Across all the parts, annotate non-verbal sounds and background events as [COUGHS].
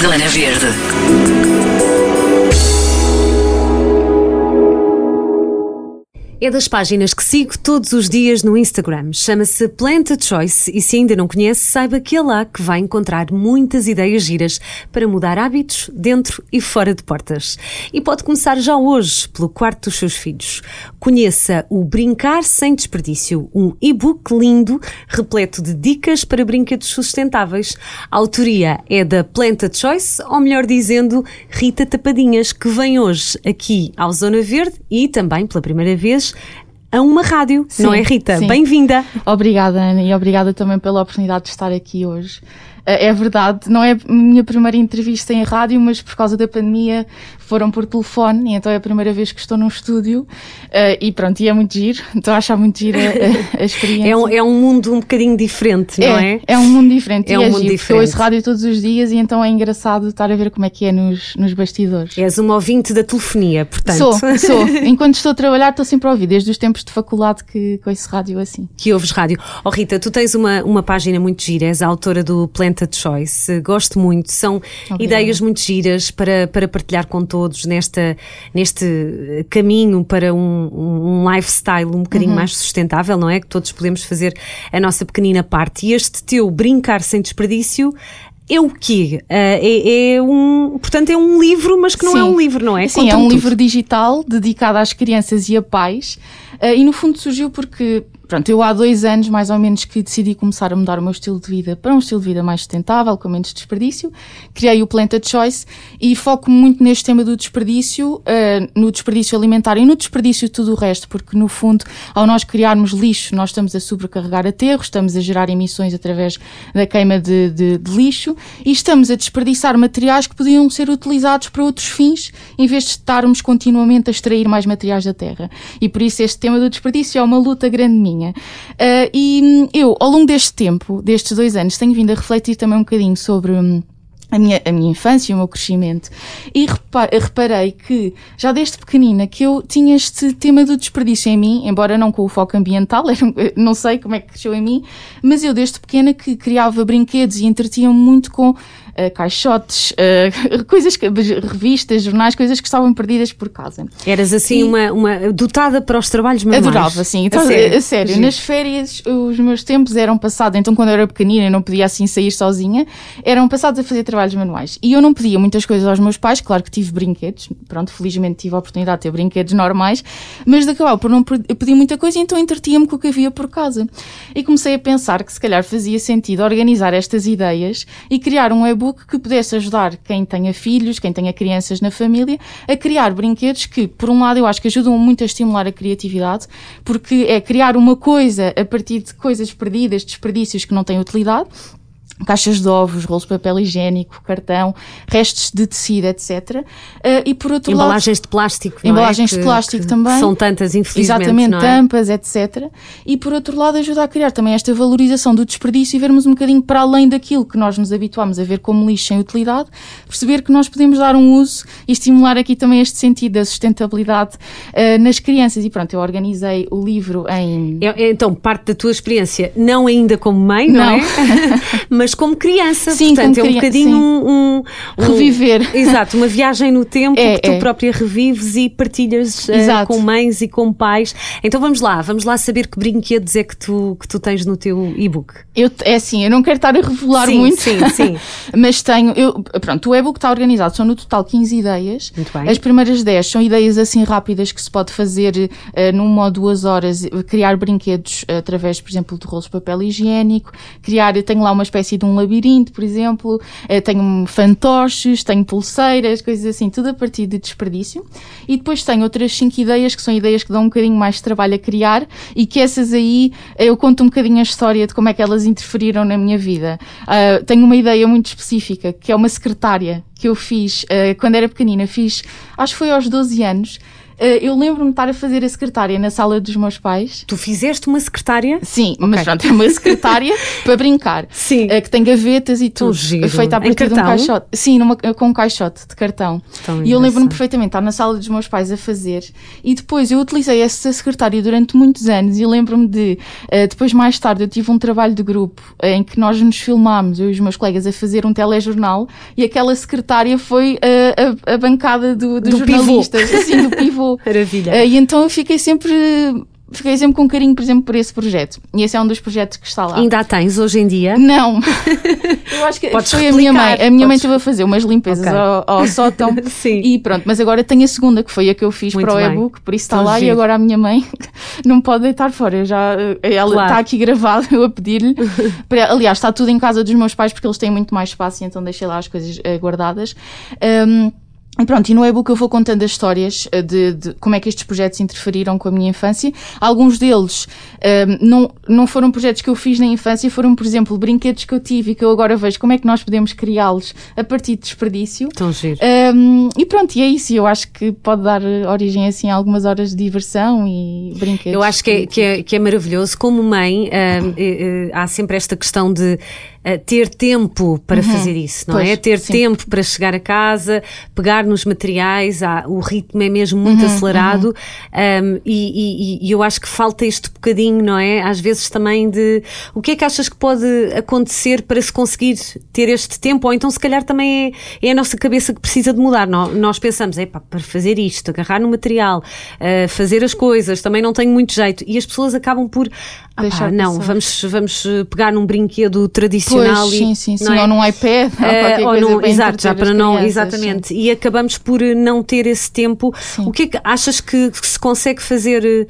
Zona Verde. É das páginas que sigo todos os dias no Instagram. Chama-se Plant a Choice e se ainda não conhece, saiba que é lá que vai encontrar muitas ideias giras para mudar hábitos dentro e fora de portas. E pode começar já hoje pelo quarto dos seus filhos. Conheça o Brincar Sem Desperdício, um e-book lindo repleto de dicas para brinquedos sustentáveis. A autoria é da Plant a Choice, ou melhor dizendo, Rita Tapadinhas, que vem hoje aqui ao Zona Verde e também pela primeira vez a uma rádio, Sim, não é, Rita? Bem-vinda! Obrigada, Ana, e obrigada também pela oportunidade de estar aqui hoje. Eh, É verdade, não é a minha primeira entrevista em rádio, mas por causa da pandemia foram por telefone, e então é a primeira vez que estou num estúdio. eh, E pronto, e é muito giro, estou a achar muito giro a, a- a experiência. É um, é um mundo um bocadinho diferente, não é? É um mundo diferente. É um é mundo giro, diferente. Eu ouço rádio todos os dias e então é engraçado estar a ver como é que é nos, nos bastidores. És uma ouvinte da telefonia, portanto. Sou, [LAUGHS] sou. Enquanto estou a trabalhar, estou sempre a ouvir, desde os tempos de faculdade que, que ouço rádio assim. que ouves rádio. Oh Rita, tu tens uma, uma página muito gira, és a autora do Planta Choice, gosto muito, são Obrigada. ideias muito giras para, para partilhar com todos nesta, neste eh, caminho para um, um, lifestyle um Uhum. bocadinho mais sustentável, não é? Que todos podemos fazer a nossa pequenina parte. E este teu brincar sem desperdício é o quê? Ah, é, é um, portanto, é um livro, mas que não é Sim. um livro, não é? Sim, é um tudo. livro digital dedicado às crianças e a pais. eh, e no fundo surgiu porque, pronto, eu há dois anos mais ou menos que decidi começar a mudar o meu estilo de vida para um estilo de vida mais sustentável, com menos desperdício. Criei o Plant a Choice e foco muito neste tema do desperdício, eh, no desperdício alimentar e no desperdício de tudo o resto, porque no fundo, ao nós criarmos lixo, nós estamos a sobrecarregar aterros, estamos a gerar emissões através da queima de, de- de lixo e estamos a desperdiçar materiais que podiam ser utilizados para outros fins, em vez de estarmos continuamente a extrair mais materiais da terra. E por isso este tema do desperdício é uma luta grande minha. Ah, e hum, eu, ao longo deste tempo, destes dois anos, tenho vindo a refletir também um bocadinho sobre. hum, a minha, a minha infância e o meu crescimento. E repa- reparei que, já desde pequenina, que eu tinha este tema do desperdício em mim, embora não com o foco ambiental, [LAUGHS] era não sei como é que cresceu em mim, mas eu desde pequena que criava brinquedos e entretinha muito com eh, caixotes, eh, [LAUGHS] coisas, que- revistas, jornais, coisas que estavam perdidas por casa. Eras assim E- uma, uma dotada para os trabalhos manuais. Adorava, sim. Então, A a sério? sério, Giro. nas férias, os meus tempos eram passados, então quando eu era pequenina e não podia assim sair sozinha, eram passados a fazer trabalhos manuais. E eu não pedia muitas coisas aos meus pais, claro que tive brinquedos, pronto, felizmente tive a oportunidade de ter brinquedos normais, mas de acabar por não pe- pedir muita coisa, então entretinha-me com o que havia por casa. E comecei a pensar que se calhar fazia sentido organizar estas ideias e criar um e-book que pudesse ajudar quem tenha filhos, quem tenha crianças na família, a criar brinquedos que, por um lado, eu acho que ajudam muito a estimular a criatividade, porque é criar uma coisa a partir de coisas perdidas, desperdícios que não têm utilidade. Caixas de ovos, rolos de papel higiênico, cartão, restos de tecido, etc. Eh, e por outro lado. Embalagens de plástico. é? Embalagens de Que- plástico que também. São tantas, infelizmente. Exatamente, é? tampas, etc. E por outro lado, ajuda a criar também esta valorização do desperdício e vermos um bocadinho para além daquilo que nós nos habituamos a ver como lixo sem utilidade, perceber que nós podemos dar um uso e estimular aqui também este sentido da sustentabilidade eh, nas crianças. E pronto, eu organizei o livro em. É- é, então, parte da tua experiência, não ainda como mãe, não, Não. é? [LAUGHS] [LAUGHS] Mas como criança. Sim, Portanto, é um criança, bocadinho um, um- Reviver. [LAUGHS] Exato, uma viagem no tempo É, que tu é. própria revives e partilhas Exato. com mães e com pais. Então vamos lá, vamos lá saber que brinquedos é que tu, que tu tens no teu e-book. Eu, é assim, eu não quero estar a revelar Sim, muito. sim, [LAUGHS] sim. Mas tenho, eu, pronto, o e-book está organizado, são no total 15 ideias. Muito bem. As primeiras 10 são ideias assim rápidas que se pode fazer eh, numa ou duas horas, eh, criar brinquedos através, por exemplo, de rolos de papel higiênico, criar, eu tenho lá uma espécie de um labirinto, por exemplo, eh, tenho fantoches, tenho pulseiras, coisas assim, tudo a partir de desperdício. E depois tenho outras 5 ideias que são ideias que dão um bocadinho mais de trabalho a criar e que essas aí eh, eu conto um bocadinho a história de como é que elas interferiram na minha vida. Ah, tenho uma ideia muito específica, que é uma secretária que eu fiz eh, quando era pequenina, fiz, acho que foi aos 12 anos, eu lembro-me de estar a fazer a secretária na sala dos meus pais. Tu fizeste uma secretária? Sim, okay. mas pronto, é uma secretária [LAUGHS] para brincar. Sim. que tem gavetas e tudo. Feita a partir de um caixote. Sim, numa, com um caixote de cartão. Tão e eu lembro-me perfeitamente de estar na sala dos meus pais a fazer. E depois eu utilizei essa secretária durante muitos anos e lembro-me de, depois mais tarde, eu tive um trabalho de grupo em que nós nos filmámos, eu e os meus colegas, a fazer um telejornal e aquela secretária foi a, a, a bancada do, dos do jornalistas, pivô. assim, do pivô. Maravilha. Uh, e então eu fiquei sempre fiquei sempre com carinho, por exemplo, por esse projeto. E esse é um dos projetos que está lá. Ainda a tens hoje em dia? Não. [LAUGHS] Eu acho que Podes foi replicar. a minha mãe. A minha Podes... mãe esteve a fazer umas limpezas okay. ao, ao sótão. [LAUGHS] Sim. E pronto, mas agora tenho a segunda, que foi a que eu fiz Muito para o e-book, por isso está lá. Giro. E agora a minha mãe [LAUGHS] não pode deitar fora. Eu já, ela claro. está aqui gravada, eu a pedir-lhe. Aliás, está tudo em casa dos meus pais, porque eles têm muito mais espaço, então deixei lá as coisas eh, guardadas. Um, e pronto, e no e-book eu vou contando as histórias eh, de, de, como é que estes projetos interferiram com a minha infância. Alguns deles um, ehm, não, não foram projetos que eu fiz na infância, foram, por exemplo, brinquedos que eu tive e que eu agora vejo como é que nós podemos criá-los a partir de desperdício. Tão giro. Um, ehm, e pronto, e é isso. Eu acho que pode dar origem assim a algumas horas de diversão e brinquedos. Eu acho que é, que é, que é maravilhoso. Como mãe, uh, há sempre esta questão de ter tempo para uhum. fazer isso, não é? pois, é? Ter sim. tempo para chegar a casa, pegar nos materiais, há, o ritmo é mesmo muito uhum, acelerado uhum. Um, e, e, e, eu acho que falta este bocadinho, não é? Às vezes também de o que é que achas que pode acontecer para se conseguir ter este tempo? Ou então, se calhar, também é, é a nossa cabeça que precisa de mudar. Nós, nós pensamos, é para fazer isto, agarrar no material, uh, fazer as coisas, também não tenho muito jeito. E as pessoas acabam por, ah, pá, não, vamos, vamos pegar num brinquedo tradicional pois, e, sim, sim, sim, é? ou num iPad, uh, ou, ou num, exato, já para não, exatamente. Sim. E acabamos por não ter esse tempo. Sim. O que é que achas que, que se consegue fazer?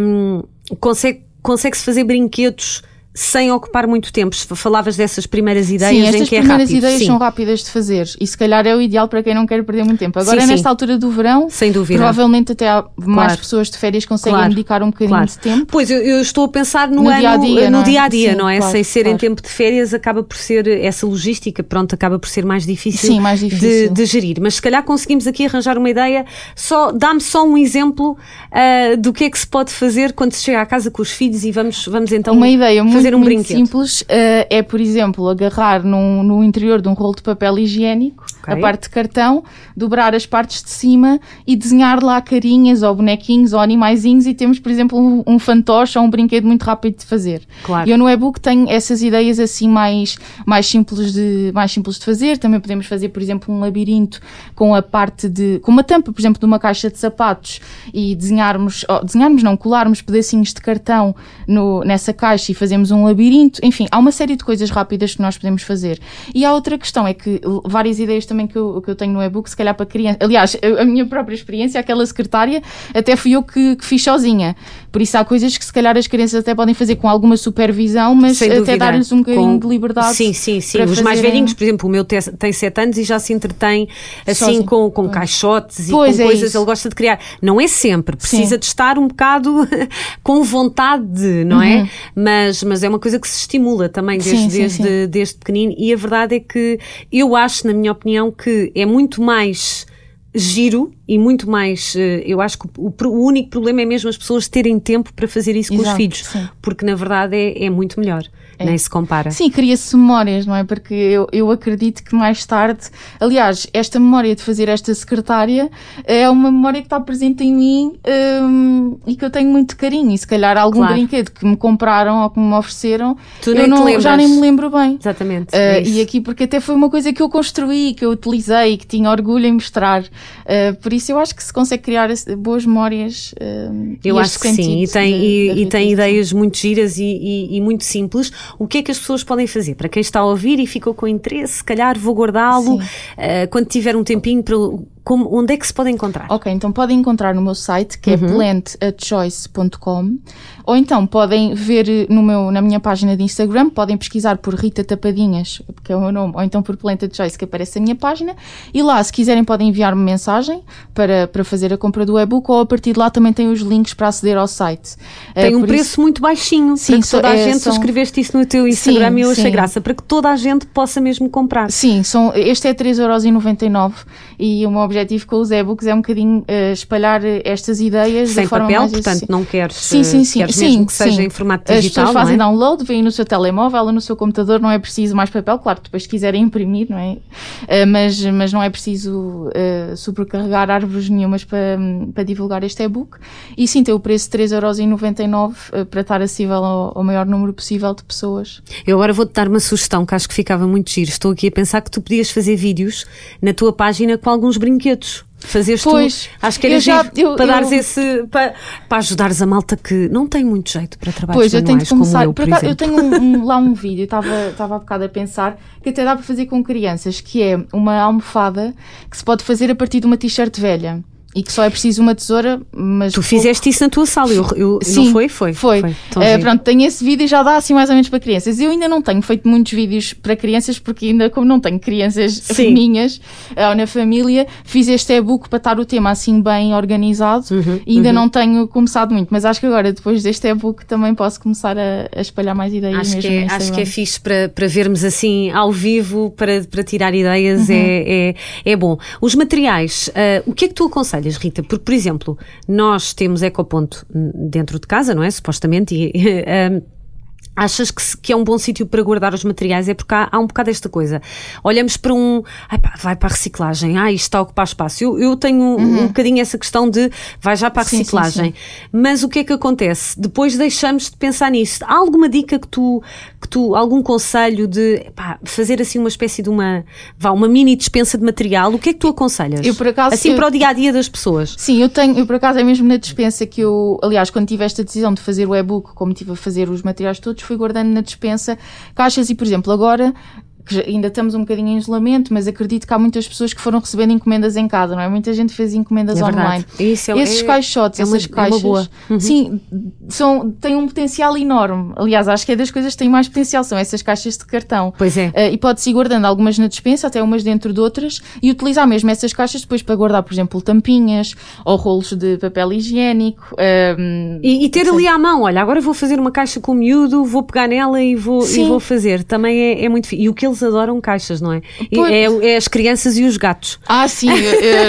Um, consegue, consegue-se fazer brinquedos? Sem ocupar muito tempo. Falavas dessas primeiras ideias sim, estas em que é primeiras ideias sim. são rápidas de fazer e se calhar é o ideal para quem não quer perder muito tempo. Agora, sim, nesta altura do verão, sem dúvida. provavelmente até há mais claro. pessoas de férias conseguem claro. dedicar um bocadinho claro. de tempo. Pois, eu, eu, estou a pensar no, no ano, dia a dia, no dia a dia, não é? Não é? sem ser em tempo de férias, acaba por ser essa logística, pronto, acaba por ser mais difícil, mais difícil. De, de, gerir. Mas se calhar conseguimos aqui arranjar uma ideia, só dá-me só um exemplo uh, do que é que se pode fazer quando se chega à casa com os filhos e vamos, vamos então uma ideia fazer um muito brinquedo. Simples simples uh, é, por exemplo, agarrar num, no interior de um rolo de papel higiênico, okay. a parte de cartão, dobrar as partes de cima e desenhar lá carinhas ou bonequinhos ou animaizinhos e temos, por exemplo, um, um fantoche ou um brinquedo muito rápido de fazer. Claro. E eu no e-book tenho essas ideias assim mais, mais, simples de, mais simples de fazer. Também podemos fazer, por exemplo, um labirinto com a parte de, com uma tampa, por exemplo, de uma caixa de sapatos e desenharmos, oh, desenharmos não, colarmos pedacinhos de cartão no, nessa caixa e fazemos um labirinto. Enfim, há uma série de coisas rápidas que nós podemos fazer. E há outra questão, é que várias ideias também que eu, que eu tenho no e-book, se calhar para criança. Aliás, a, minha própria experiência, aquela secretária, até fui eu que, que fiz sozinha. Por isso há coisas que se calhar as crianças até podem fazer com alguma supervisão, mas até dar-lhes um bocadinho com... de liberdade. Sim, sim, sim. Os mais velhinhos, por exemplo, o meu tem 7 anos e já se entretém assim com, com caixotes pois e com é coisas, isso. ele gosta de criar. Não é sempre, precisa sim. de estar um bocado [LAUGHS] com vontade de, não é? uhum. é? Mas, mas é uma coisa que se estimula também desde, sim, sim, desde, desde pequenino e a verdade é que eu acho, na minha opinião, que é muito mais giro e muito mais. Eh, eu acho que o, o, único problema é mesmo as pessoas terem tempo para fazer isso Exato, com os filhos, porque na verdade é, é muito melhor. É. Nem se compara. Sim, cria-se memórias, não é? Porque eu, eu acredito que mais tarde, aliás, esta memória de fazer esta secretária é uma memória que está presente em mim um, e que eu tenho muito carinho. E se calhar algum claro. brinquedo que me compraram ou que me ofereceram, tu eu não, já nem me lembro bem. Exatamente. Uh, é e aqui, porque até foi uma coisa que eu construí, que eu utilizei, que tinha orgulho em mostrar. Uh, por isso eu acho que se consegue criar boas memórias. Uh, eu acho que sim, e tem, de, e, e tem ideias muito giras e, e, e muito simples o que é que as pessoas podem fazer? Para quem está a ouvir e ficou com interesse, se calhar vou guardá-lo uh, quando tiver um tempinho para como, onde é que se pode encontrar? Ok, então podem encontrar no meu site que é uhum. plantachoice.com ou então podem ver no meu, na minha página de Instagram, podem pesquisar por Rita Tapadinhas, que é o meu nome, ou então por Planta Choice, que aparece a minha página, e lá, se quiserem, podem enviar-me mensagem para, para fazer a compra do e-book, ou a partir de lá também tem os links para aceder ao site. Tem uh, um preço isso... muito baixinho, sim, para que toda a é, gente, são... escreveste isso no teu Instagram sim, e eu achei graça, para que toda a gente possa mesmo comprar. Sim, são, este é 3,99€ e o meu objetivo com os e-books é um bocadinho uh, espalhar estas ideias sem da forma papel, mais portanto não queres, Sim, sim, sim. queres sim, mesmo que seja sim. em formato As digital, pessoas fazem não é? download, vêm no seu telemóvel ou no seu computador, não é preciso mais papel, claro, depois se quiserem imprimir, não é? Uh, mas, mas não é preciso uh, sobrecarregar árvores nenhumas para, para divulgar este e-book. E sim, tem o preço de 3,99€ uh, para estar acessível ao, ao maior número possível de pessoas. Eu agora vou-te dar uma sugestão que acho que ficava muito giro. Estou aqui a pensar que tu podias fazer vídeos na tua página com alguns brinquedos. Fazeres Pois, tu, acho que era eu já- eu- para eu- dares esse, para, para ajudares a malta que não tem muito jeito para trabalhos Pois, eu tenho de começar. eu, por por acaso, eu tenho um- um- [LAUGHS] lá um vídeo, estava estava há bocado a pensar, que até dá para fazer com crianças, que é uma almofada que se pode fazer a partir de uma t-shirt velha. E que só é preciso uma tesoura, mas. Tu fizeste isso na tua sala, eu, eu- Sim, não foi? Foi. Foi. Eh, giro. pronto, tenho esse vídeo e já dá assim mais ou menos para crianças. Eu ainda não tenho feito muitos vídeos para crianças, porque ainda, como não tenho crianças Sim. [LAUGHS] minhas eh, ou na família, fiz este e-book para estar o tema assim bem organizado Uhum, e ainda não tenho começado muito. Mas acho que agora, depois deste e-book, também posso começar a, a espalhar mais ideias Acho mesmo que, é, acho que é fixe para, para vermos assim ao vivo, para, para tirar ideias, Uhum. é, é, é bom. Os materiais, ah, o que é que tu aconselhas, Rita? Porque, por exemplo, nós temos ecoponto dentro de casa, não é? Supostamente, e, ah, [LAUGHS] Achas que, se- que é um bom sítio para guardar os materiais? É porque há, há um bocado esta coisa. Olhamos para um. Pá, vai para a reciclagem. Ah, isto está a ocupar espaço. Eu, eu tenho um, um bocadinho essa questão de vai já para a Sim, sim, reciclagem. Mas o que é que acontece? Depois deixamos de pensar nisso. Há alguma dica que tu, que tu algum conselho de pá, fazer assim uma espécie de uma, vá, uma mini dispensa de material? O que é que tu aconselhas? Eu, por acaso, assim eu- para o dia a dia das pessoas. Sim, eu tenho, eu por acaso é mesmo na dispensa que eu, aliás, quando tive esta decisão de fazer o e-book, como tive a fazer os materiais todos, fui guardando na dispensa caixas e, por exemplo, agora que ainda estamos um bocadinho em isolamento, mas acredito que há muitas pessoas que foram recebendo encomendas em casa, não é? Muita gente fez encomendas É online. Isso é- Esses é- caixotes, é essas é caixas. Uhum. sim, são, têm um potencial enorme. Aliás, acho que é das coisas que têm mais potencial, são essas caixas de cartão. Pois é. Uh, e pode-se ir guardando algumas na dispensa, até umas dentro de outras, e utilizar mesmo essas caixas depois para guardar, por exemplo, tampinhas ou rolos de papel higiênico. um, E, e ter ali à mão, olha, agora vou fazer uma caixa com o miúdo, vou pegar nela e vou, e vou fazer. Também é, é muito E o que eles adoram caixas, não é? É, é as crianças e os gatos. Ah, sim,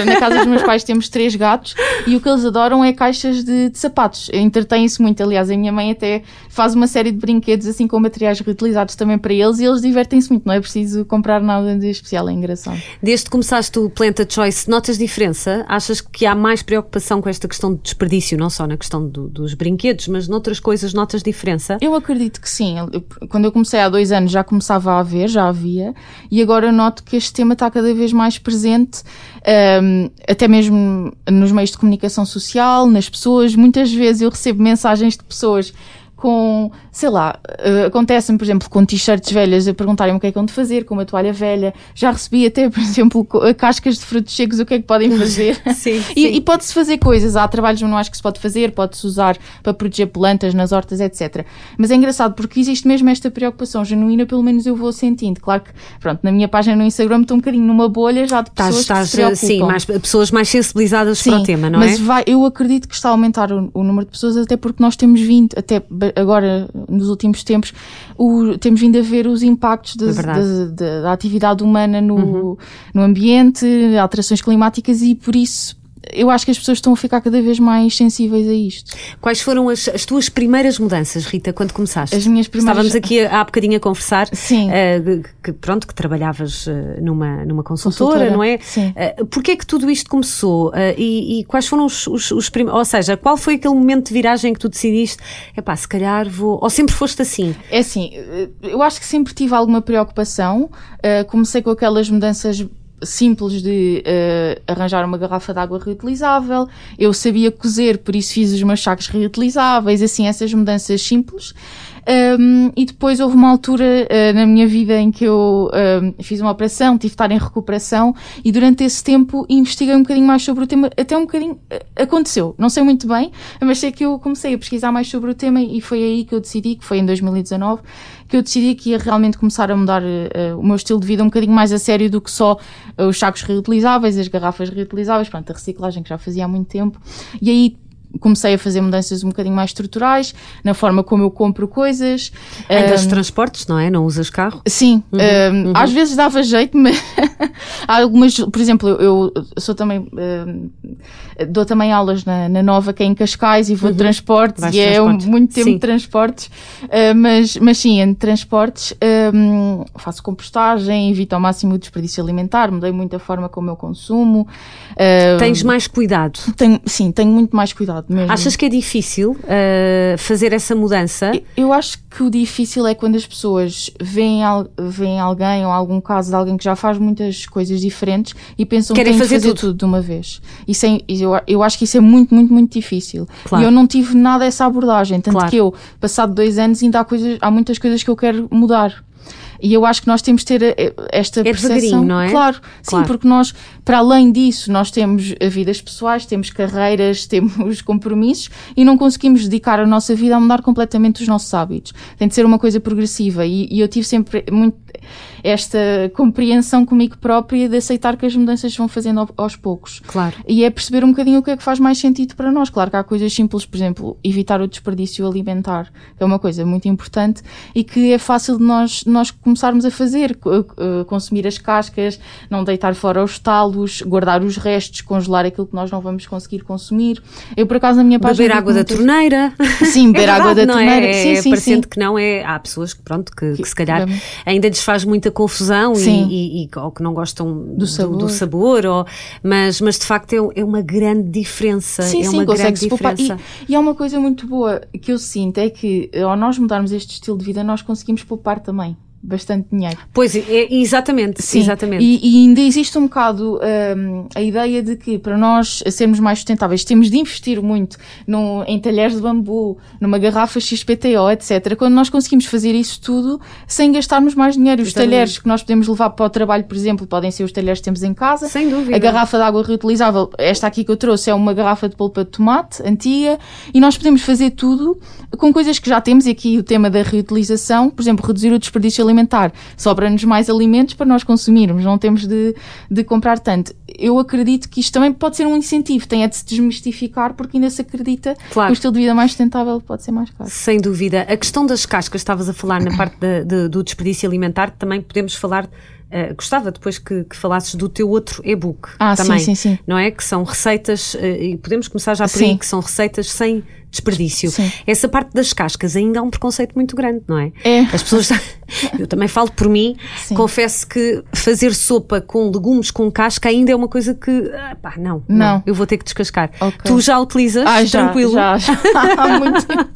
na casa dos meus pais temos três gatos e o que eles adoram é caixas de, de sapatos. Entretêm-se muito, aliás, a minha mãe até faz uma série de brinquedos assim com materiais reutilizados também para eles e eles divertem-se muito, não é preciso comprar nada de especial, é engraçado. Desde que começaste o Planta Choice, notas diferença? Achas que há mais preocupação com esta questão de desperdício, não só na questão do- dos brinquedos, mas noutras coisas notas diferença? Eu acredito que sim. Quando eu comecei há dois anos já começava a haver, já havia, e agora noto que este tema está cada vez mais presente, ahm, até mesmo nos meios de comunicação social, nas pessoas. Muitas vezes eu recebo mensagens de pessoas com, sei lá, eh, acontece-me, por exemplo, com t-shirts velhas a perguntarem-me o que é que vão de fazer, com uma toalha velha. Já recebi até, por exemplo, co- cascas de frutos secos, o que é que podem fazer. [LAUGHS] Sim, E, sim. e pode-se fazer coisas, há trabalhos manuais que se pode fazer, pode-se usar para proteger plantas nas hortas, etc. Mas é engraçado porque existe mesmo esta preocupação genuína, pelo menos eu vou sentindo. Claro que, pronto, na minha página no Instagram estou um bocadinho numa bolha já de pessoas Estás, que se preocupam. sim, mais, pessoas mais sensibilizadas para o tema, não mas é? vai, eu acredito que está a aumentar o, o número de pessoas, até porque nós temos vindo, até ba- agora, nos últimos tempos, o- temos vindo a ver os impactos das- É. Uhum. da, da- da atividade humana no, no ambiente, alterações climáticas e por isso eu acho que as pessoas estão a ficar cada vez mais sensíveis a isto. Quais foram as, as tuas primeiras mudanças, Rita, quando começaste? As minhas primeiras- Estávamos aqui há bocadinho a conversar. Sim. eh, que, pronto, que trabalhavas eh, numa, numa consultora, Consultora, não é? sim. Uh, Porquê é que tudo isto começou? Eh, e, e quais foram os, os, os primeiros. Ou seja, qual foi aquele momento de viragem que tu decidiste? Epá, se calhar vou. Ou sempre foste assim? É assim, eu acho que sempre tive alguma preocupação. comecei com aquelas mudanças simples de eh, arranjar uma garrafa de água reutilizável. Eu sabia cozer, por isso fiz os meus sacos reutilizáveis, assim, essas mudanças simples. Um, e depois houve uma altura uh, na minha vida em que eu um, fiz uma operação, tive de estar em recuperação e durante esse tempo investiguei um bocadinho mais sobre o tema, até um bocadinho uh, aconteceu, não sei muito bem, mas sei que eu comecei a pesquisar mais sobre o tema e foi aí que eu decidi, que foi em 2019, que eu decidi que ia realmente começar a mudar uh, o meu estilo de vida um bocadinho mais a sério do que só uh, os sacos reutilizáveis, as garrafas reutilizáveis, pronto, a reciclagem que já fazia há muito tempo. E aí comecei a fazer mudanças um bocadinho mais estruturais, na forma como eu compro coisas. Andas um, transportes, não é? Não usas carro? Sim, uhum, um, uhum. às vezes dava jeito, mas [LAUGHS] há algumas, por exemplo, eu, eu sou também, um, dou também aulas na, na Nova, que é em Cascais, e vou uhum. de transportes, Vais e é transportes. muito tempo sim. de transportes, uh, mas, mas sim, em transportes faço compostagem, evito ao máximo o desperdício alimentar, mudei muito a forma como eu consumo. Tens mais cuidado? Tenho, sim, tenho muito mais cuidado mesmo. Achas que é difícil uh, fazer essa mudança? Eu acho que o difícil é quando as pessoas veem, veem alguém ou algum caso de alguém que já faz muitas coisas diferentes e pensam Querem que fazer, fazer tudo. tudo. de uma vez. Isso é, eu, eu acho que isso é muito, muito, muito difícil. Claro. E eu não tive nada essa abordagem. Tanto claro. que eu, passado dois anos, ainda há, coisas, há muitas coisas que eu quero mudar. E eu acho que nós temos de ter eh, esta é percepção. não é? Claro, claro, sim, porque nós, para além disso, nós temos vidas pessoais, temos carreiras, [LAUGHS] temos compromissos e não conseguimos dedicar a nossa vida a mudar completamente os nossos hábitos. Tem de ser uma coisa progressiva e, e eu tive sempre muito esta compreensão comigo própria de aceitar que as mudanças vão fazendo aos poucos. Claro. E é perceber um bocadinho o que é que faz mais sentido para nós. Claro que há coisas simples, por exemplo, evitar o desperdício alimentar, que é uma coisa muito importante e que é fácil de nós, nós começarmos a fazer. Consumir as cascas, não deitar fora os talos, guardar os restos, congelar aquilo que nós não vamos conseguir consumir. Eu, por acaso, na minha página. Beber água da torneira. Sim, [LAUGHS] beber é verdade, água da torneira. É, sim, sim, parecendo sim. que não é. Há pessoas que, pronto, que, que, que se calhar ainda lhes faz muita confusão e, e, e, ou que não gostam do sabor, do, do sabor ou, mas, mas de facto é, é uma grande diferença. Sim, é sim, uma grande diferença. E, e há uma coisa muito boa que eu sinto é que ao nós mudarmos este estilo de vida, nós conseguimos poupar também bastante dinheiro. Pois, é, exatamente. Sim, exatamente. E, e, ainda existe um bocado um, a ideia de que para nós sermos mais sustentáveis temos de investir muito num, em talheres de bambu, numa garrafa XPTO, etc. Quando nós conseguimos fazer isso tudo sem gastarmos mais dinheiro. Os exatamente. talheres que nós podemos levar para o trabalho, por exemplo, podem ser os talheres que temos em casa. Sem dúvida. A garrafa de água reutilizável, esta aqui que eu trouxe, é uma garrafa de polpa de tomate antiga e nós podemos fazer tudo com coisas que já temos. E aqui o tema da reutilização, por exemplo, reduzir o desperdício alimentar alimentar. Sobra-nos mais alimentos para nós consumirmos, não temos de, de comprar tanto. Eu acredito que isto também pode ser um incentivo, tem a de se desmistificar, porque ainda se acredita claro. que o estilo de vida mais sustentável pode ser mais caro. Sem dúvida. A questão das cascas, estavas a falar na [COUGHS] parte de, de, do desperdício alimentar, também podemos falar Uh, gostava depois que, que, falasses do teu outro e-book ah, também, sim, sim, sim. não é? Que são receitas, uh, e podemos começar já por sim. aí, que são receitas sem desperdício. Sim. Essa parte das cascas ainda há um preconceito muito grande, não é? É. As pessoas. [LAUGHS] Eu também falo por mim, Sim. confesso que fazer sopa com legumes com casca ainda é uma coisa que. Ah, pá, não, não, não. Eu vou ter que descascar. Okay. Tu já utilizas? Ah, já, tranquilo? Já, já. [LAUGHS] Há muito tempo.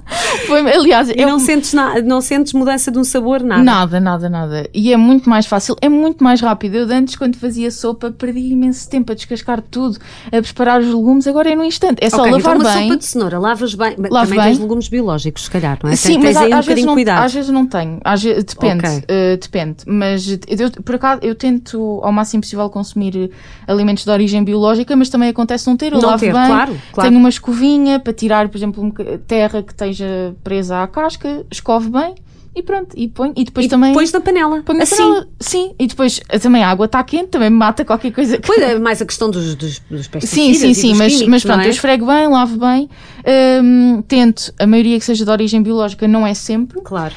Foi, aliás, e eu... não, sentes na, não sentes mudança de um sabor, nada? Nada, nada, nada. E é muito mais fácil, é muito mais rápido. Eu antes, quando fazia sopa, perdi imenso tempo a descascar tudo, a preparar os legumes. Agora é no instante. É só okay, lavar então uma bem. sopa de cenoura, lavas bem. Lavo também bem. tens legumes biológicos, se calhar, não é? Sim, tens mas aí às, um vezes não, cuidado. às vezes não tenho. Às vezes, depende. Okay. Uh, depende. Mas eu, por acaso eu tento ao máximo possível consumir alimentos de origem biológica, mas também acontece não ter. Eu não lavo ter, bem. Claro, claro. Tenho uma escovinha para tirar, por exemplo, terra que esteja presa à casca, escove bem e pronto, e põe, e depois e também. Pões na panela. Põe na assim. panela, sim. E depois também a água está quente, também mata qualquer coisa. Que... Pois [LAUGHS] é, mais a questão dos, dos, dos. Sim, sim, sim, mas, químicos, mas pronto, é? eu esfrego bem, lavo bem, hum, tento, a maioria que seja de origem biológica não é sempre. Claro.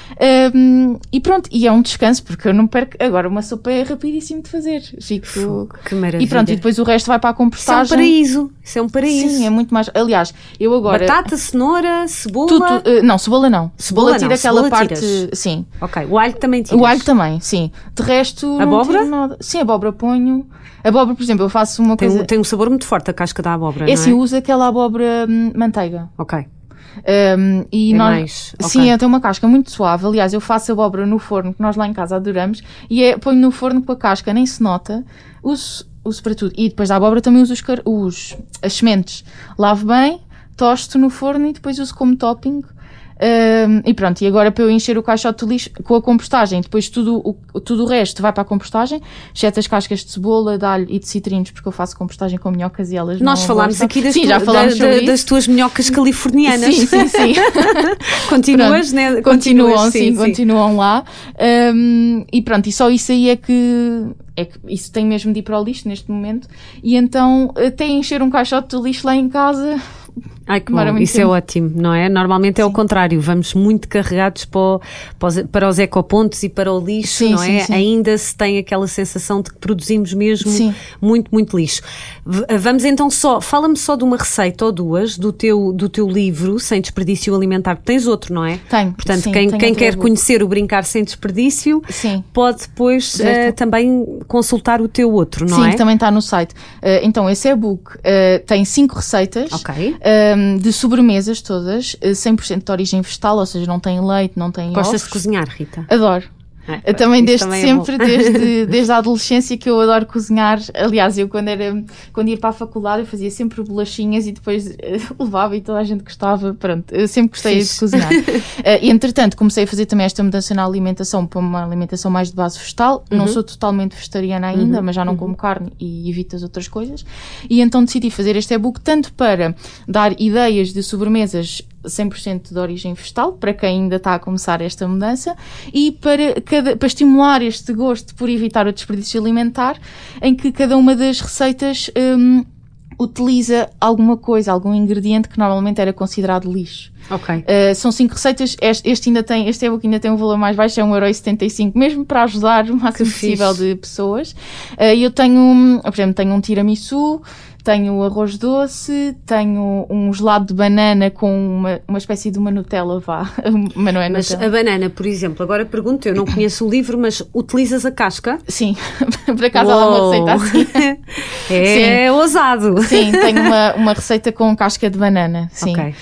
Hum, e pronto, e é um descanso, porque eu não perco. Agora, uma sopa é rapidíssimo de fazer. Fico. Que maravilha. E pronto, e depois o resto vai para a compostagem. Isso é um paraíso. Isso é um paraíso. Sim, é muito mais. Aliás, eu agora. Batata, cenoura, cebola. Tudo, uh, não, cebola não. Cebola, cebola tira não, aquela cebola parte. Tiras. Sim. Ok. O alho também tiras? O alho também, sim. De resto. Abóbora? Nada. Sim, abóbora ponho. Abóbora, por exemplo, eu faço uma tem, coisa. Tem um sabor muito forte a casca da abóbora. Esse é? usa aquela abóbora hum, manteiga. Ok. Um, e é nós, mais, okay. Sim, tem uma casca muito suave. Aliás, eu faço abóbora no forno, que nós lá em casa adoramos, e é, ponho no forno com a casca, nem se nota. Uso, uso para tudo. E depois da abóbora também uso os, os, as sementes. Lavo bem, tosto no forno e depois uso como topping. Um, e pronto, e agora para eu encher o caixote de lixo com a compostagem, depois tudo o, tudo o resto vai para a compostagem, exceto as cascas de cebola, de alho e de citrinos, porque eu faço compostagem com minhocas e elas Nós falámos gostam. aqui das, sim, tu, já falámos da, da, das tuas minhocas californianas. Sim, sim, [LAUGHS] sim. Continuas, né? Continuam, sim, sim, continuam lá. Um, e pronto, e só isso aí é que é que isso tem mesmo de ir para o lixo neste momento. E então, até encher um caixote de lixo lá em casa, Ai, que bom. Isso tempo. é ótimo, não é? Normalmente é sim. o contrário, vamos muito carregados para, o, para os ecopontos e para o lixo, sim, não é? Sim, Ainda se tem aquela sensação de que produzimos mesmo muito, muito lixo. Vamos então só, fala-me só de uma receita ou duas do teu, do teu livro, Sem Desperdício Alimentar. Tens outro, não é? Tenho. Portanto, quem, quem quer conhecer o Brincar Sem Desperdício pode depois uh, também consultar o teu outro, não é? Sim, também está no site. Uh, então, esse e-book uh, tem cinco receitas. Ok de sobremesas todas, 100% eh, de origem vegetal, ou seja, não tem leite, não tem Gostas ovos. de cozinhar, Rita? Adoro. É, também desde também é sempre, é desde, [LAUGHS] desde a adolescência que eu adoro cozinhar. Aliás, eu quando era quando ia para a faculdade eu fazia sempre bolachinhas e depois uh, [LAUGHS] levava e toda a gente gostava. Pronto, eu sempre gostei Fiz. de cozinhar. uh, [LAUGHS] e entretanto comecei a fazer também esta mudança na alimentação para uma alimentação mais de base vegetal. Uhum. Não sou totalmente vegetariana ainda, uhum. mas já não uhum. como carne e evito as outras coisas. E então decidi fazer este e-book tanto para dar ideias de sobremesas 100% de origem vegetal, para quem ainda está a começar esta mudança, e para, cada, para estimular este gosto por evitar o desperdício alimentar, em que cada uma das receitas um, utiliza alguma coisa, algum ingrediente que normalmente era considerado lixo. Ok. Uh, são cinco receitas, este, este ainda tem, este e-book ainda tem um valor mais baixo, é 1,75€, mesmo para ajudar o máximo possível de pessoas. Uh, eu tenho, por exemplo, tenho um tiramisu, tenho arroz doce, tenho um gelado de banana com uma, uma espécie de uma Nutella, vá. [LAUGHS] mas não é Mas a banana, por exemplo, agora pergunto, eu não conheço o livro, mas utilizas a casca? Sim, [LAUGHS] por acaso Uou. ela é uma receita assim. [LAUGHS] é sim. ousado. Sim, tenho uma, uma receita com casca de banana, sim. Okay.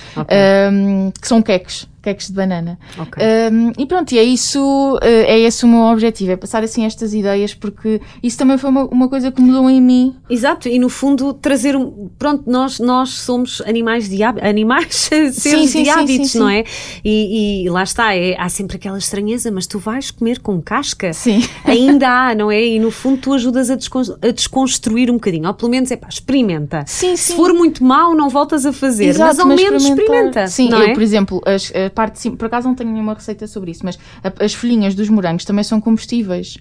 Um, que são queques queques de banana. Okay. Um, e pronto, e é isso, eh, é esse o meu objetivo, é passar assim estas ideias, porque isso também foi uma, uma coisa que mudou em mim. Exato, e no fundo trazer um, pronto, nós, nós somos animais de animais, [LAUGHS] seres sim, sim, de hábitos, sim, não é? E, e, lá está, é, há sempre aquela estranheza, mas tu vais comer com casca? Sim. [LAUGHS] Ainda há, não é? E no fundo tu ajudas a, a desconstruir um bocadinho, ou pelo menos é pá, experimenta. Sim, Se for muito mau, não voltas a fazer, Exato, mas ao mas menos experimenta. Sim, eu, é? por exemplo, as, a parte sim, por acaso não tenho nenhuma receita sobre isso, mas a, as folhinhas dos morangos também são combustíveis.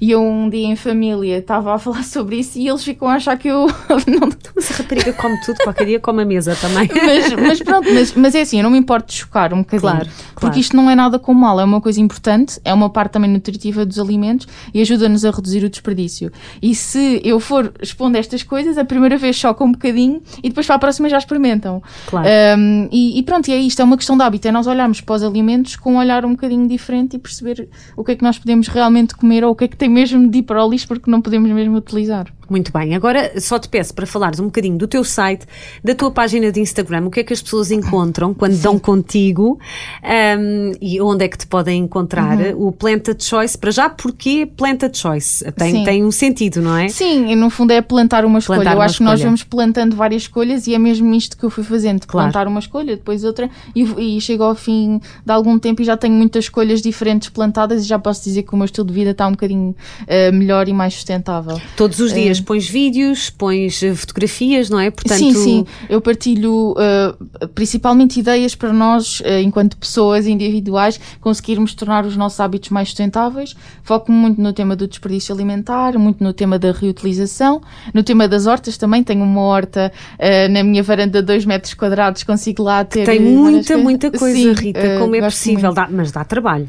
E eu um dia em família estava a falar [LAUGHS] sobre isso e eles ficam a achar que eu [LAUGHS] não. Mas a rapariga come tudo, qualquer dia come a mesa também. [LAUGHS] mas, mas pronto, mas, mas é assim, eu não me importo de chocar um bocadinho. Claro, porque claro. isto não é nada com mal, é uma coisa importante, é uma parte também nutritiva dos alimentos e ajuda-nos a reduzir o desperdício. E se eu for expondo estas coisas, a primeira vez choca um bocadinho e depois para a próxima já experimentam. Claro. Um, e, e pronto, e é isto, é uma questão de hábito, é nós olharmos para os alimentos com um olhar um bocadinho diferente e perceber o que é que nós podemos realmente comer ou o que é que tem mesmo de ir para o lixo porque não podemos mesmo utilizar. Muito bem, agora só te peço para falares um bocadinho do teu site, da tua página de Instagram, o que é que as pessoas [LAUGHS] encontram quando Sim. dão contigo um, e onde é que te podem encontrar. Uhum. O Planta Choice, para já, porquê Planta Choice? Tem, tem um sentido, não é? Sim, no fundo é plantar uma escolha. Plantar eu acho que nós vamos plantando várias escolhas e é mesmo isto que eu fui fazendo: claro. plantar uma escolha, depois outra, e, e chego ao fim de algum tempo e já tenho muitas escolhas diferentes plantadas e já posso dizer que o meu estilo de vida está um bocadinho uh, melhor e mais sustentável. Todos os dias pões vídeos, pões eh, fotografias, não é? Portanto... Sim, sim. Eu partilho uh, principalmente ideias para nós, uh, enquanto pessoas individuais, conseguirmos tornar os nossos hábitos mais sustentáveis. Foco muito no tema do desperdício alimentar, muito no tema da reutilização, no tema das hortas também. Tenho uma horta uh, na minha varanda de 2 metros quadrados, consigo lá ter. Tem muita, muita coisa, sim, Rita, como é possível, dá, mas dá trabalho.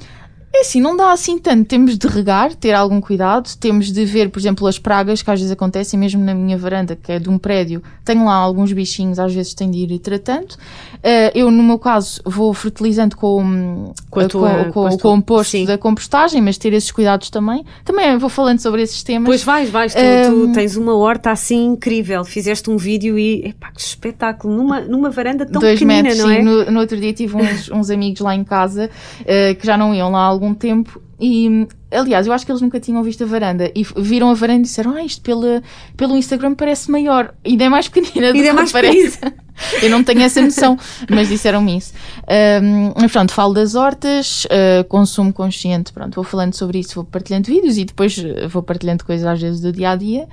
É assim, não dá assim tanto. Temos de regar, ter algum cuidado. Temos de ver, por exemplo, as pragas que às vezes acontecem, mesmo na minha varanda, que é de um prédio. Tenho lá alguns bichinhos, às vezes tem de ir tratando. Uh, eu, no meu caso, vou fertilizando com, com, a tua, com, com, com o composto sim. da compostagem, mas ter esses cuidados também. Também vou falando sobre esses temas. Pois vais, vais. Tu, um... tu tens uma horta assim incrível. Fizeste um vídeo e, epá, que espetáculo. Numa, numa varanda tão Dois pequenina, metros, não é? Sim. No, no outro dia tive uns, uns amigos lá em casa uh, que já não iam lá algum tempo e aliás, eu acho que eles nunca tinham visto a varanda e viram a varanda e disseram: Ah, isto pela, pelo Instagram parece maior. E ainda é mais pequenina do e é mais parece. Eu não tenho essa noção, mas disseram-me isso. Um, pronto, falo das hortas, uh, consumo consciente, pronto, vou falando sobre isso, vou partilhando vídeos e depois uh, vou partilhando coisas às vezes do dia a dia.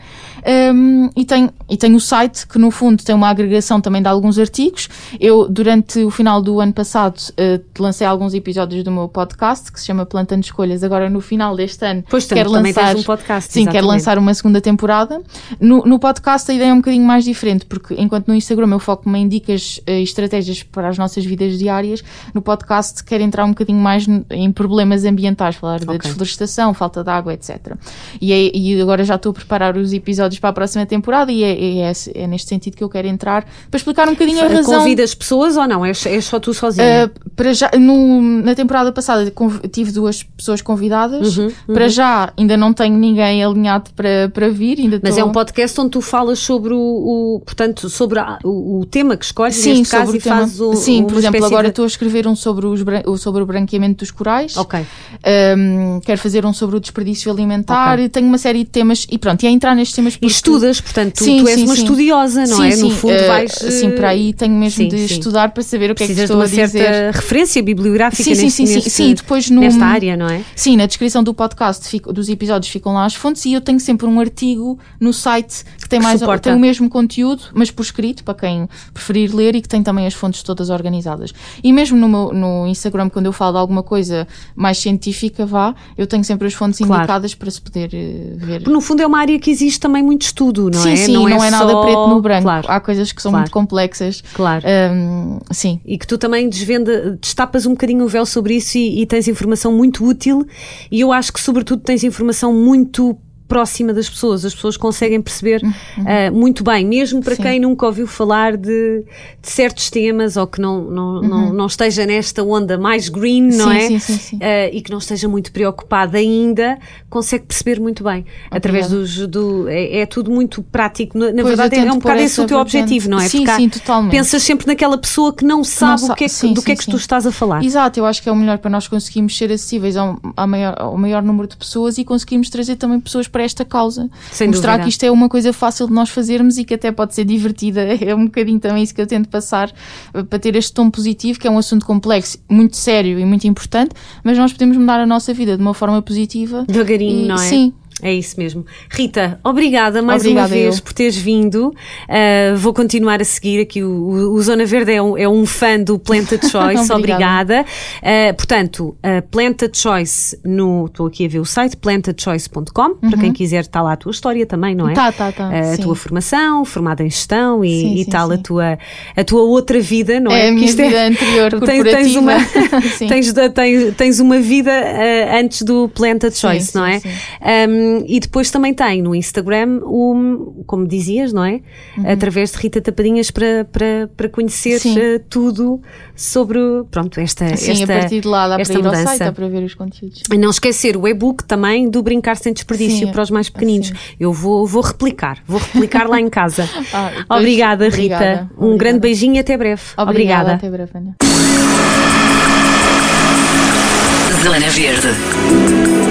Um, e, tenho, e tenho o site que no fundo tem uma agregação também de alguns artigos. Eu, durante o final do ano passado, uh, lancei alguns episódios do meu podcast que se chama Plantando Escolhas. Agora no final final deste ano, Pois quero também lançar, um podcast. sim, quero exatamente. lançar uma segunda temporada. No, no podcast a ideia é um bocadinho mais diferente, porque enquanto no Instagram eu foco-me em dicas e estratégias para as nossas vidas diárias, no podcast quero entrar um bocadinho mais em problemas ambientais, falar da Ok. desflorestação, falta de água, etc. E, é- e agora já estou a preparar os episódios para a próxima temporada e é, é, é neste sentido que eu quero entrar para explicar um bocadinho a razão. Convidas pessoas ou não? És, és só tu sozinha? Uh, para já, no- na temporada passada tive duas pessoas convidadas. Uhum, Para já ainda não tenho ninguém alinhado para, para vir. Ainda Mas tô- é um podcast onde tu falas sobre o, o- portanto, sobre a- o, o tema que escolhes, Sim, neste caso, e tema. fazes o, Sim, por exemplo, agora de- estou a escrever um sobre, os, sobre o branqueamento dos corais. Ok. Um, quero fazer um sobre o desperdício alimentar. e Tenho uma série de temas. E pronto, e é entrar nestes temas E porque- estudas, portanto, tu, Sim, tu és sim, uma sim. estudiosa, não é? Sim, no fundo, uh, vais. Sim, para aí tenho mesmo de estudar para saber o que é que Precisas de estou uma a dizer. certa referência bibliográfica Sim, sim, neste, sim, sim, neste- sim. Depois no, nesta área, não é? Sim, na descrição do podcast, fica- dos episódios ficam lá as fontes e eu tenho sempre um artigo no site que tem, Que mais, suporta. tem o mesmo conteúdo, mas por escrito, para quem preferir ler e que tem também as fontes todas organizadas. E mesmo no, meu, no Instagram, quando eu falo de alguma coisa mais científica, vá, eu tenho sempre as fontes Claro. indicadas para se poder eh, ver. No fundo, é uma área que existe também muito estudo, não sim, é? sim, não, é, nada só- preto no branco. Claro, Há coisas que são Claro. muito complexas. claro. Hum, sim. E que tu também desvenda, destapas um bocadinho o véu sobre isso e, e tens informação muito útil e eu acho que sobretudo tens informação muito próxima das pessoas, as pessoas conseguem perceber ah, muito bem, mesmo para Sim. quem nunca ouviu falar de, de certos temas ou que não, não, não, não esteja nesta onda mais green, não Sim, é? sim, sim, sim. Ah, e que não esteja muito preocupado ainda, consegue perceber muito bem. Através dos. Do, é, é tudo muito prático. Na, Pois, verdade, é um bocado esse o teu objetivo, não é? Sim, sim, totalmente. Pensas sempre naquela pessoa que não sabe sa- o que é que- do que é que tu estás a falar. Exato, eu acho que é o melhor para nós conseguirmos ser acessíveis ao, ao maior, ao maior número de pessoas e conseguirmos trazer também pessoas para esta causa. Sem Mostrar dúvida. que isto é uma coisa fácil de nós fazermos e que até pode ser divertida. [LAUGHS] É um bocadinho também isso que eu tento passar eh, para ter este tom positivo, que é um assunto complexo, muito sério e muito importante, mas nós podemos mudar a nossa vida de uma forma positiva. Devagarinho, E- não é? Sim. É isso mesmo. Rita, obrigada mais Obrigada uma vez eu. por teres vindo. Uh, vou continuar a seguir aqui. O, o- o Zona Verde é um, é um fã do Planted [LAUGHS] Choice. Obrigada. obrigada. Uh, portanto, uh, Planted Choice no. Estou aqui a ver o site plantedchoice.com. Para quem quiser, está lá a tua história também, não é? Uhum. Tá, tá, tá, a sim. tua formação, formada em gestão e, Sim, e sim, tal, A, tua, a tua outra vida, não é? É a minha isto vida anterior [LAUGHS] tens, tens uma, [LAUGHS] tens, tens, tens uma vida antes do Planted Sim, Choice, não é? sim. Um, e depois também tem no Instagram, o, como dizias, não é? Através de Rita Tapadinhas para, para, para conhecer Uhum. Sim. uh, tudo sobre pronto, esta, Sim, esta, a partir de lá dá para esta ir ao mudança. site, dá para ver os conteúdos. E não esquecer o e-book também do Brincar Sem Desperdício Sim, para os mais pequeninos. sim. Eu vou, vou replicar, vou replicar lá em casa. [LAUGHS] Ah, depois- Obrigada, Rita. Obrigada, Um grande obrigada. beijinho e até breve. Obrigada. Até breve, Ana. Zona Verde.